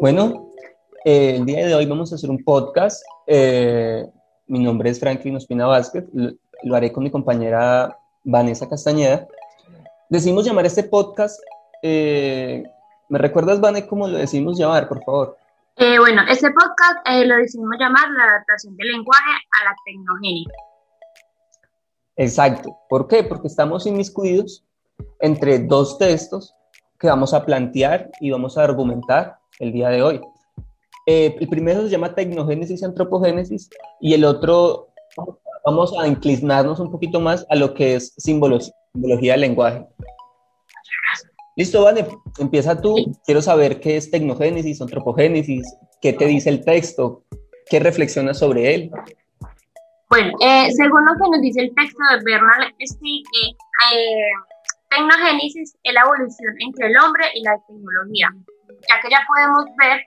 Bueno, eh, el día de hoy vamos a hacer un podcast. Eh, mi nombre es Franklin Ospina Vázquez. Lo, haré con mi compañera Vanessa Castañeda. Decidimos llamar este podcast. Eh, ¿Me recuerdas, Vanessa, cómo lo decidimos llamar, por favor? bueno, este podcast lo decidimos llamar la adaptación del lenguaje a la tecnogénica. Exacto. ¿Por qué? Porque estamos inmiscuidos entre dos textos que vamos a plantear y vamos a argumentar el día de hoy. Eh, el primero se llama Tecnogénesis y Antropogénesis y el otro vamos a inclinarnos un poquito más a lo que es simbología del lenguaje. Listo, Vane, empieza tú. Quiero saber qué es tecnogénesis, antropogénesis, qué te dice el texto, qué reflexionas sobre él. Bueno, eh, según lo que nos dice el texto de Bernal Stieg, eh, tecnogénesis es la evolución entre el hombre y la tecnología, ya que ya podemos ver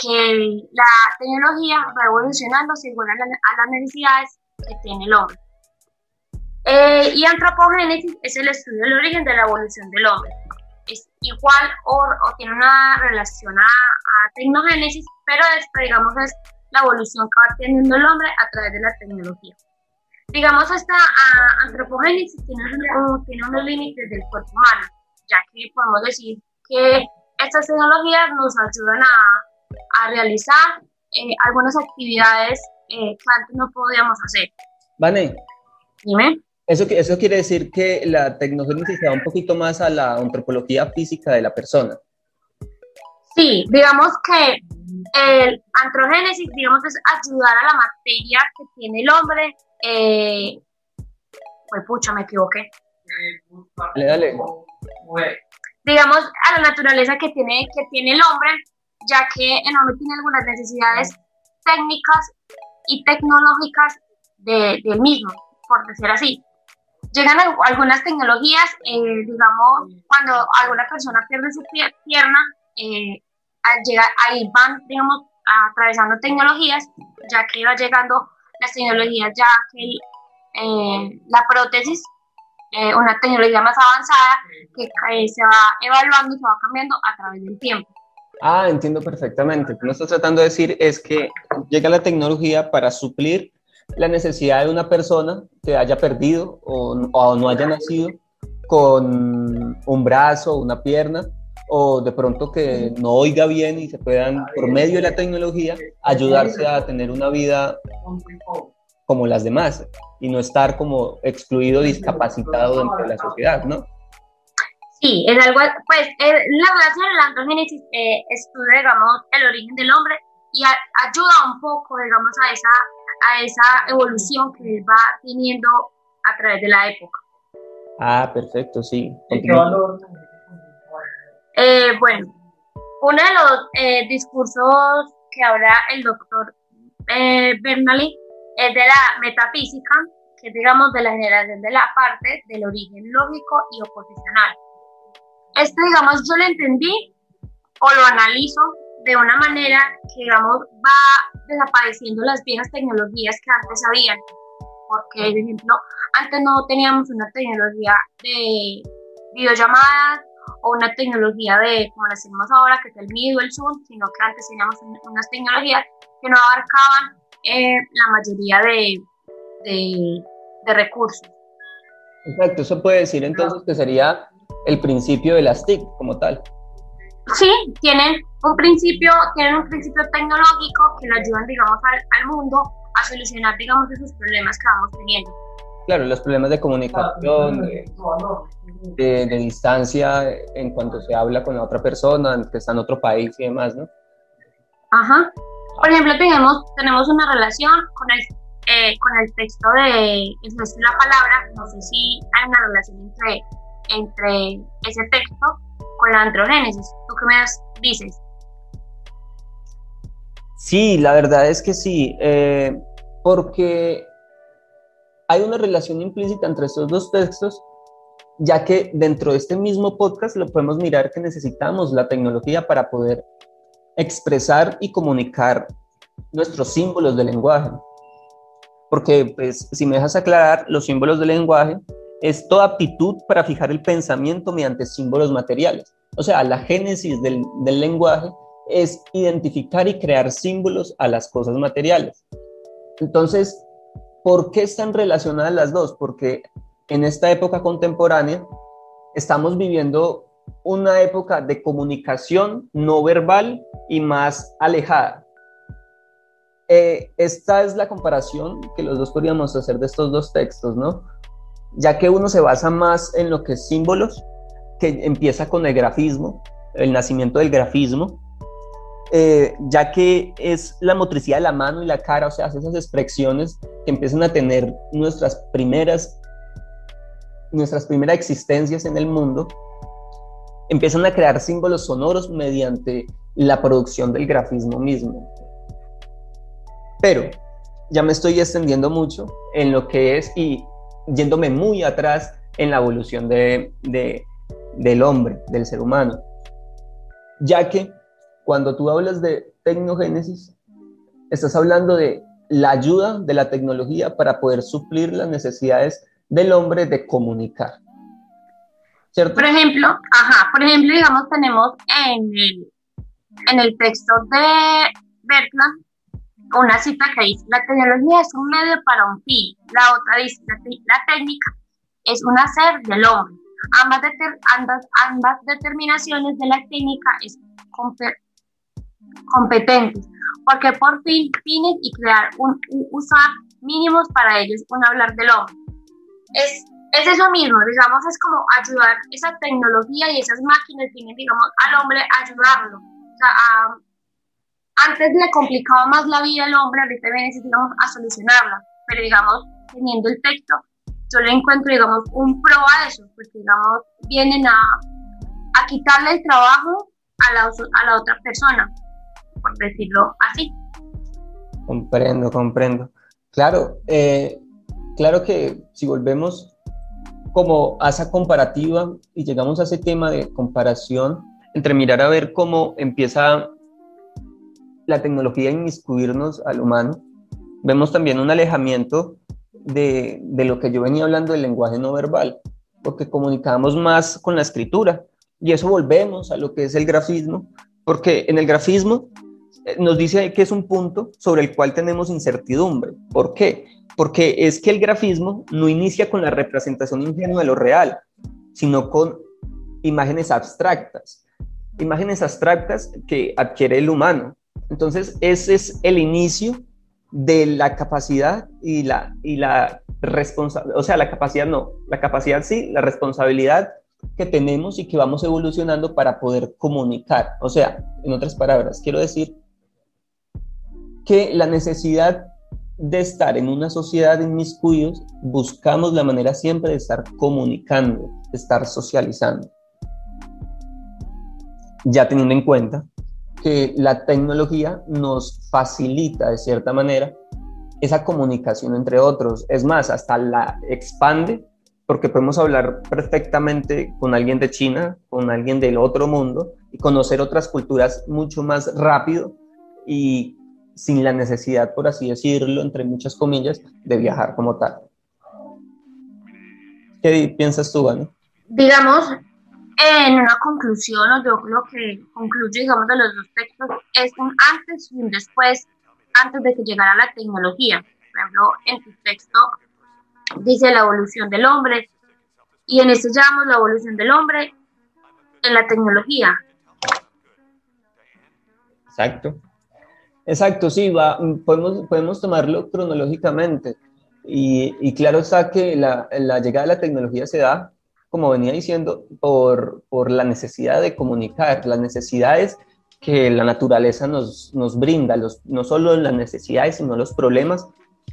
que la tecnología va evolucionando según a, las necesidades que tiene el hombre. Eh, y antropogénesis es el estudio del origen de la evolución del hombre. Es igual o, tiene una relación a, a tecnogénesis, pero esto, digamos, es la evolución que va teniendo el hombre a través de la tecnología. Digamos, esta antropogénesis tiene, tiene unos límites del cuerpo humano, ya que podemos decir que estas tecnologías nos ayudan a, a realizar eh, algunas actividades eh, que antes no podíamos hacer. Vane. Dime. Eso, eso quiere decir que la tecnogénesis se va un poquito más a la antropología física de la persona. Sí, digamos que el androgénesis, digamos, es ayudar a la materia que tiene el hombre. Eh, pues pucha, me equivoqué. Dale, dale. Digamos, a la naturaleza que tiene, que tiene el hombre, ya que el hombre tiene algunas necesidades técnicas y tecnológicas de, del mismo, por decir así. Llegan algunas tecnologías, eh, digamos, cuando alguna persona pierde su pierna, eh, llegar, ahí van, digamos, atravesando tecnologías, ya que iba llegando las tecnologías, ya que eh, la prótesis, eh, una tecnología más avanzada que eh, se va evaluando y se va cambiando a través del tiempo. Ah, entiendo perfectamente. Lo que estás tratando de decir es que llega la tecnología para suplir la necesidad de una persona que haya perdido o, o no haya nacido con un brazo, una pierna, o de pronto que no oiga bien y se puedan, por medio de la tecnología, ayudarse a tener una vida como las demás y no estar como excluido, discapacitado dentro de la sociedad, ¿no? Sí, es algo, pues la relación de la androgénesis eh, estudia, digamos, el origen del hombre y ayuda un poco, digamos, a esa, a esa evolución que va teniendo a través de la época. Ah, perfecto, sí. Eh, bueno, uno de los eh, discursos que habla el doctor eh, Bernali es de la metafísica, que digamos de la generación de la parte del origen lógico y oposicional. Esto, digamos, yo lo entendí o lo analizo de una manera que, digamos, va desapareciendo las viejas tecnologías que antes habían. Porque, por ejemplo, antes no teníamos una tecnología de videollamadas, o una tecnología de, como la tenemos ahora, que es el MIDI o el Zoom, sino que antes teníamos unas tecnologías que no abarcaban eh, la mayoría de, de, de, recursos. Exacto, eso puede decir entonces que sería el principio de las TIC como tal. Sí, tienen un principio, tienen un principio tecnológico que le ayudan, digamos, al, al mundo a solucionar, digamos, esos problemas que vamos teniendo. Claro, los problemas de comunicación, de, distancia en cuanto se habla con la otra persona que está en otro país y demás, ¿no? Ajá. Por ejemplo, tenemos, tenemos una relación con el, eh, con el texto de la palabra, no sé si hay una relación entre, entre ese texto con la androgénesis. ¿Tú qué me dices? Sí, la verdad es que sí, eh, porque hay una relación implícita entre estos dos textos, ya que dentro de este mismo podcast lo podemos mirar que necesitamos la tecnología para poder expresar y comunicar nuestros símbolos de lenguaje. Porque, pues, si me dejas aclarar, los símbolos de lenguaje es toda aptitud para fijar el pensamiento mediante símbolos materiales. O sea, la génesis del, del lenguaje es identificar y crear símbolos a las cosas materiales. Entonces, ¿por qué están relacionadas las dos? Porque en esta época contemporánea estamos viviendo una época de comunicación no verbal y más alejada. Eh, esta es la comparación que los dos podríamos hacer de estos dos textos, ¿no? Ya que uno se basa más en lo que es símbolos, que empieza con el grafismo, el nacimiento del grafismo, eh, ya que es la motricidad de la mano y la cara, o sea, esas expresiones que empiezan a tener nuestras primeras, nuestras primeras existencias en el mundo, empiezan a crear símbolos sonoros mediante la producción del grafismo mismo. Pero ya me estoy extendiendo mucho en lo que es y yéndome muy atrás en la evolución de, del hombre, del ser humano. Ya que cuando tú hablas de tecnogénesis, estás hablando de la ayuda de la tecnología para poder suplir las necesidades del hombre de comunicar. Por ejemplo, ajá, por ejemplo, digamos, tenemos en el, en el texto de Bertrand una cita que dice, la tecnología es un medio para un fin, la otra dice, la, técnica es un hacer del hombre. Ambas, ambas, ambas determinaciones de la técnica es competentes, porque por fin fines y crear un, usar mínimos para ellos un hablar del hombre. Es, es eso mismo, digamos, es como ayudar esa tecnología y esas máquinas tienen, digamos, al hombre ayudarlo. O sea, a, antes le complicaba más la vida al hombre, ahorita viene, digamos, a solucionarla. Pero, digamos, teniendo el texto, yo le encuentro, digamos, un pro a eso, porque, digamos, vienen a, a quitarle el trabajo a la, a la otra persona, por decirlo así. Comprendo, comprendo. Claro, eh, claro que si volvemos como a esa comparativa y llegamos a ese tema de comparación entre mirar a ver cómo empieza la tecnología inmiscuirnos al humano, vemos también un alejamiento de, de, lo que yo venía hablando del lenguaje no verbal, porque comunicamos más con la escritura. Y eso volvemos a lo que es el grafismo, porque en el grafismo nos dice que es un punto sobre el cual tenemos incertidumbre. ¿Por qué? Porque es que el grafismo no inicia con la representación ingenua de lo real, sino con imágenes abstractas. Imágenes abstractas que adquiere el humano. Entonces, ese es el inicio de la capacidad y la, y la responsabilidad, o sea, la capacidad no, la capacidad sí, la responsabilidad que tenemos y que vamos evolucionando para poder comunicar. O sea, en otras palabras, quiero decir que la necesidad de estar en una sociedad en buscamos la manera siempre de estar comunicando, de estar socializando. Ya teniendo en cuenta que la tecnología nos facilita de cierta manera esa comunicación entre otros. Es más, hasta la expande porque podemos hablar perfectamente con alguien de China, con alguien del otro mundo y conocer otras culturas mucho más rápido y sin la necesidad, por así decirlo, entre muchas comillas, de viajar como tal. ¿Qué piensas tú, Vani? Digamos, en una conclusión, o yo lo que concluyo, digamos, de los dos textos, es un antes y un después, antes de que llegara la tecnología. Por ejemplo, en tu texto dice la evolución del hombre, y en este llamamos la evolución del hombre en la tecnología. Exacto. Exacto, sí, va, podemos, podemos tomarlo cronológicamente. Y, y claro está que la, la llegada de la tecnología se da como venía diciendo, por, por la necesidad de comunicar, las necesidades que la naturaleza nos, nos brinda, los, no solo las necesidades, sino los problemas,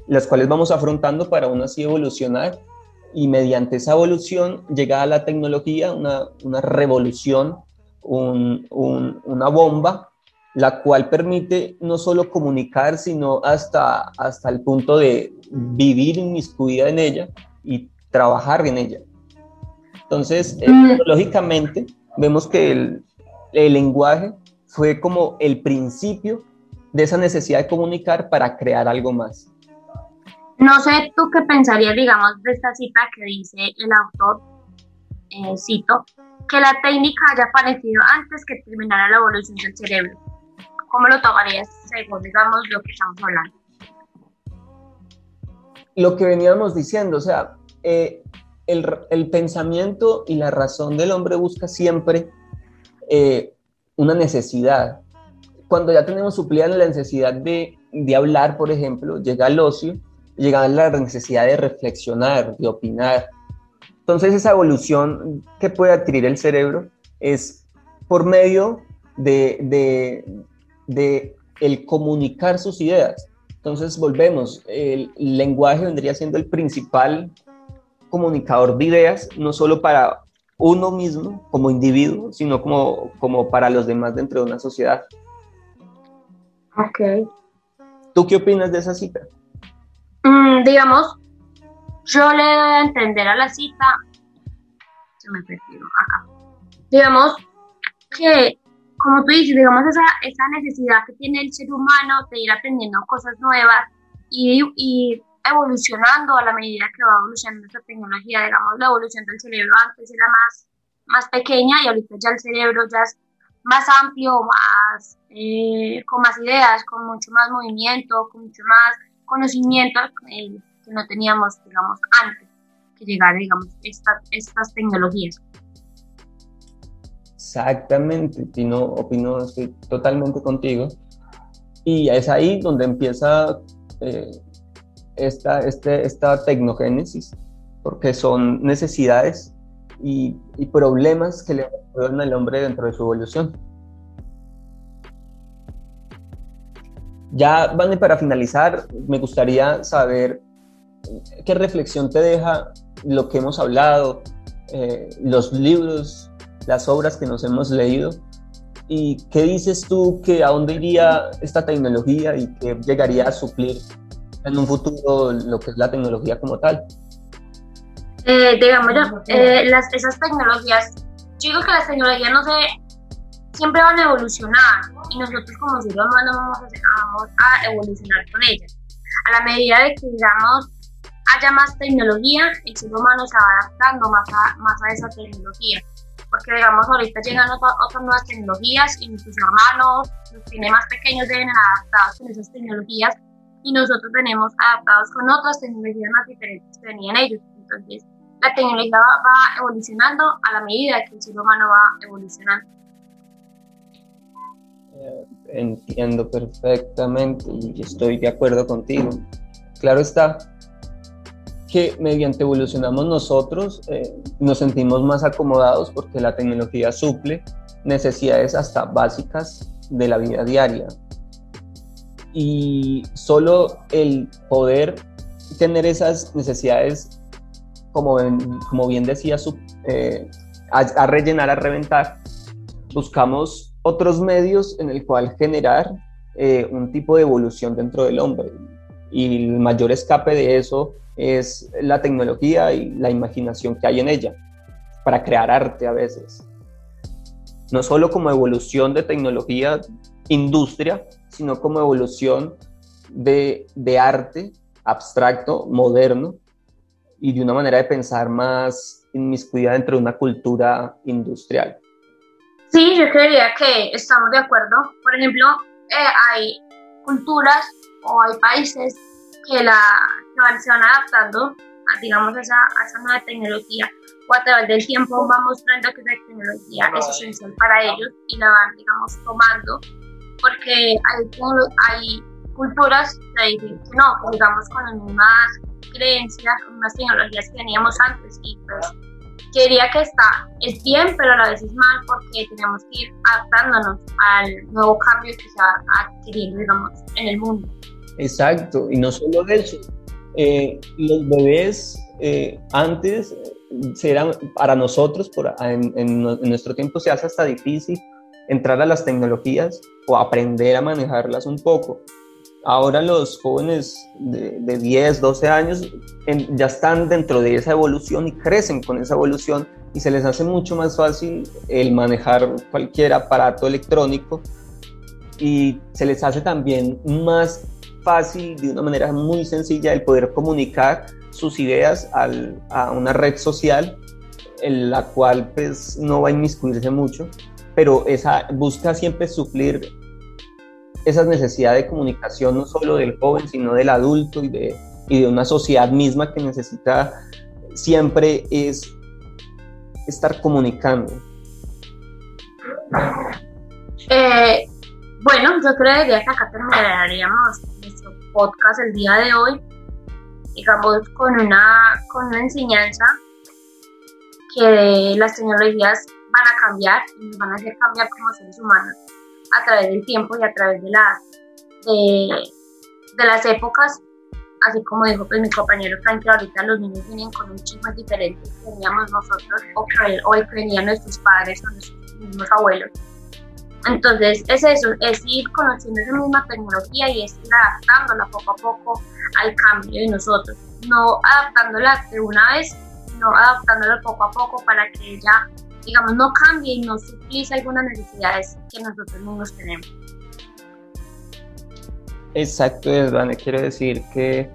las cuales vamos afrontando para aún así evolucionar y mediante esa evolución llega a la tecnología una, una revolución, un, un, una bomba, la cual permite no solo comunicar, sino hasta, hasta el punto de vivir inmiscuida en ella y trabajar en ella. Entonces, eh, mm. lógicamente, vemos que el, el lenguaje fue como el principio de esa necesidad de comunicar para crear algo más. No sé tú qué pensarías, digamos, de esta cita que dice el autor, eh, cito, que la técnica haya aparecido antes que terminara la evolución del cerebro. ¿Cómo lo tomarías según, digamos, lo que estamos hablando? Lo que veníamos diciendo, o sea, eh, el, el, pensamiento y la razón del hombre busca siempre eh, una necesidad. Cuando ya tenemos suplida la necesidad de, de hablar, por ejemplo, llega el ocio, llega la necesidad de reflexionar, de opinar. Entonces esa evolución que puede adquirir el cerebro es por medio de, de, de el comunicar sus ideas. Entonces volvemos, el lenguaje vendría siendo el principal comunicador de ideas, no solo para uno mismo como individuo, sino como, como para los demás dentro de una sociedad. Ok. ¿Tú qué opinas de esa cita? Mm, digamos, yo le doy a entender a la cita, se me perdió acá, digamos que, como tú dices, digamos esa, esa necesidad que tiene el ser humano de ir aprendiendo cosas nuevas y, y evolucionando a la medida que va evolucionando esta tecnología, digamos, la evolución del cerebro antes era más, más pequeña y ahorita ya el cerebro ya es más amplio, más, eh, con más ideas, con mucho más movimiento, con mucho más conocimiento eh, que no teníamos, digamos, antes que llegar, digamos, estas tecnologías. Exactamente, opino, estoy totalmente contigo. Y es ahí donde empieza eh, esta, este, esta tecnogénesis, porque son necesidades y, y problemas que le dan al hombre dentro de su evolución. Ya, Vane, para finalizar, me gustaría saber qué reflexión te deja lo que hemos hablado, eh, los libros, las obras que nos hemos leído. ¿Y qué dices tú que a dónde iría esta tecnología y que llegaría a suplir en un futuro lo que es la tecnología como tal? Eh, digamos, eh, las, esas tecnologías, yo digo que las tecnologías no se, siempre van a evolucionar y nosotros como seres humanos vamos a, vamos a evolucionar con ellas. A la medida de que, digamos, haya más tecnología, el ser humano se va adaptando más a, más a esa tecnología. Porque, digamos, ahorita llegan otras, nuevas tecnologías y nuestros hermanos, los que más pequeños, deben adaptarse con esas tecnologías y nosotros venimos adaptados con otras tecnologías más diferentes que venían ellos. Entonces, la tecnología va, evolucionando a la medida que el ser humano va evolucionando. Eh, entiendo perfectamente y estoy de acuerdo contigo. Claro está que mediante evolucionamos nosotros eh, nos sentimos más acomodados porque la tecnología suple necesidades hasta básicas de la vida diaria, y solo el poder tener esas necesidades, como, como bien decía, eh, a, rellenar, a reventar, buscamos otros medios en el cual generar eh, un tipo de evolución dentro del hombre. Y el mayor escape de eso es la tecnología y la imaginación que hay en ella, para crear arte a veces. No solo como evolución de tecnología, industria, sino como evolución de, de arte abstracto, moderno, y de una manera de pensar más inmiscuida dentro de una cultura industrial. Sí, yo creería que estamos de acuerdo. Por ejemplo, eh, hay culturas o hay países que, la, van, se van adaptando a, digamos, esa, a esa nueva tecnología. O a través del tiempo van mostrando que esa tecnología es esencial para ellos y la van, digamos, tomando. Porque hay, hay culturas que dicen que no, que digamos con las mismas creencias, con unas tecnologías que teníamos antes y pues quería que está, es bien, pero a la vez es mal porque tenemos que ir adaptándonos al nuevo cambio que se va adquiriendo, digamos, en el mundo. Exacto, y no solo eso, eh, los bebés eh, antes eran para nosotros, por, en, en, nuestro tiempo se hace hasta difícil entrar a las tecnologías o aprender a manejarlas un poco. Ahora los jóvenes de, de 10, 12 años ya están dentro de esa evolución y crecen con esa evolución y se les hace mucho más fácil el manejar cualquier aparato electrónico y se les hace también más fácil, de una manera muy sencilla, el poder comunicar sus ideas a una red social en la cual pues no va a inmiscuirse mucho pero esa busca siempre suplir esa necesidad de comunicación no solo del joven, sino del adulto y de, y de una sociedad misma que necesita siempre es estar comunicando. Eh, bueno, yo creo que acá terminaríamos nuestro podcast el día de hoy, digamos, con una, con una enseñanza que las tecnologías van a cambiar y nos van a hacer cambiar como seres humanos a través del tiempo y a través de, la, de, las épocas. Así como dijo pues, mi compañero Frank, ahorita los niños vienen con un chip diferente que teníamos nosotros o que hoy tenían nuestros padres o nuestros mismos abuelos. Entonces es eso, es ir conociendo esa misma tecnología y es ir adaptándola poco a poco al cambio de nosotros. No adaptándola de una vez, sino adaptándola poco a poco para que ella digamos, no cambie y no suplice algunas necesidades que nosotros mismos tenemos. Exacto, Edvane, quiero decir que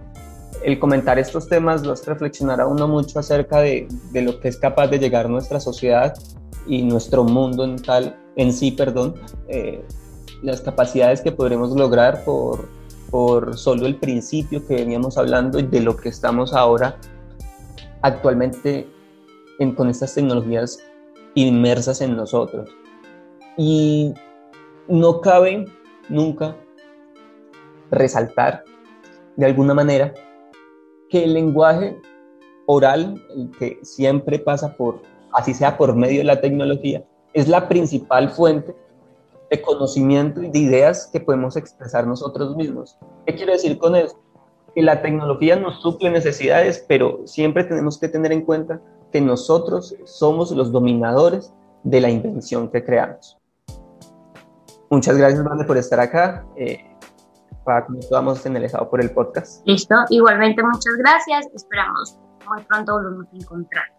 el comentar estos temas los reflexionar a uno mucho acerca de, de, lo que es capaz de llegar nuestra sociedad y nuestro mundo en tal en sí, perdón, eh, las capacidades que podremos lograr por, por solo el principio que veníamos hablando y de lo que estamos ahora actualmente en, con estas tecnologías inmersas en nosotros. Y no cabe nunca resaltar de alguna manera que el lenguaje oral, el que siempre pasa por, así sea por medio de la tecnología, es la principal fuente de conocimiento y de ideas que podemos expresar nosotros mismos. ¿Qué quiero decir con eso? Que la tecnología nos suple necesidades, pero siempre tenemos que tener en cuenta que nosotros somos los dominadores de la invención que creamos. Muchas gracias, Vane, por estar acá. Eh, para que nos podamos en el estado por el podcast. Listo, igualmente muchas gracias. Esperamos muy pronto volvernos a encontrar.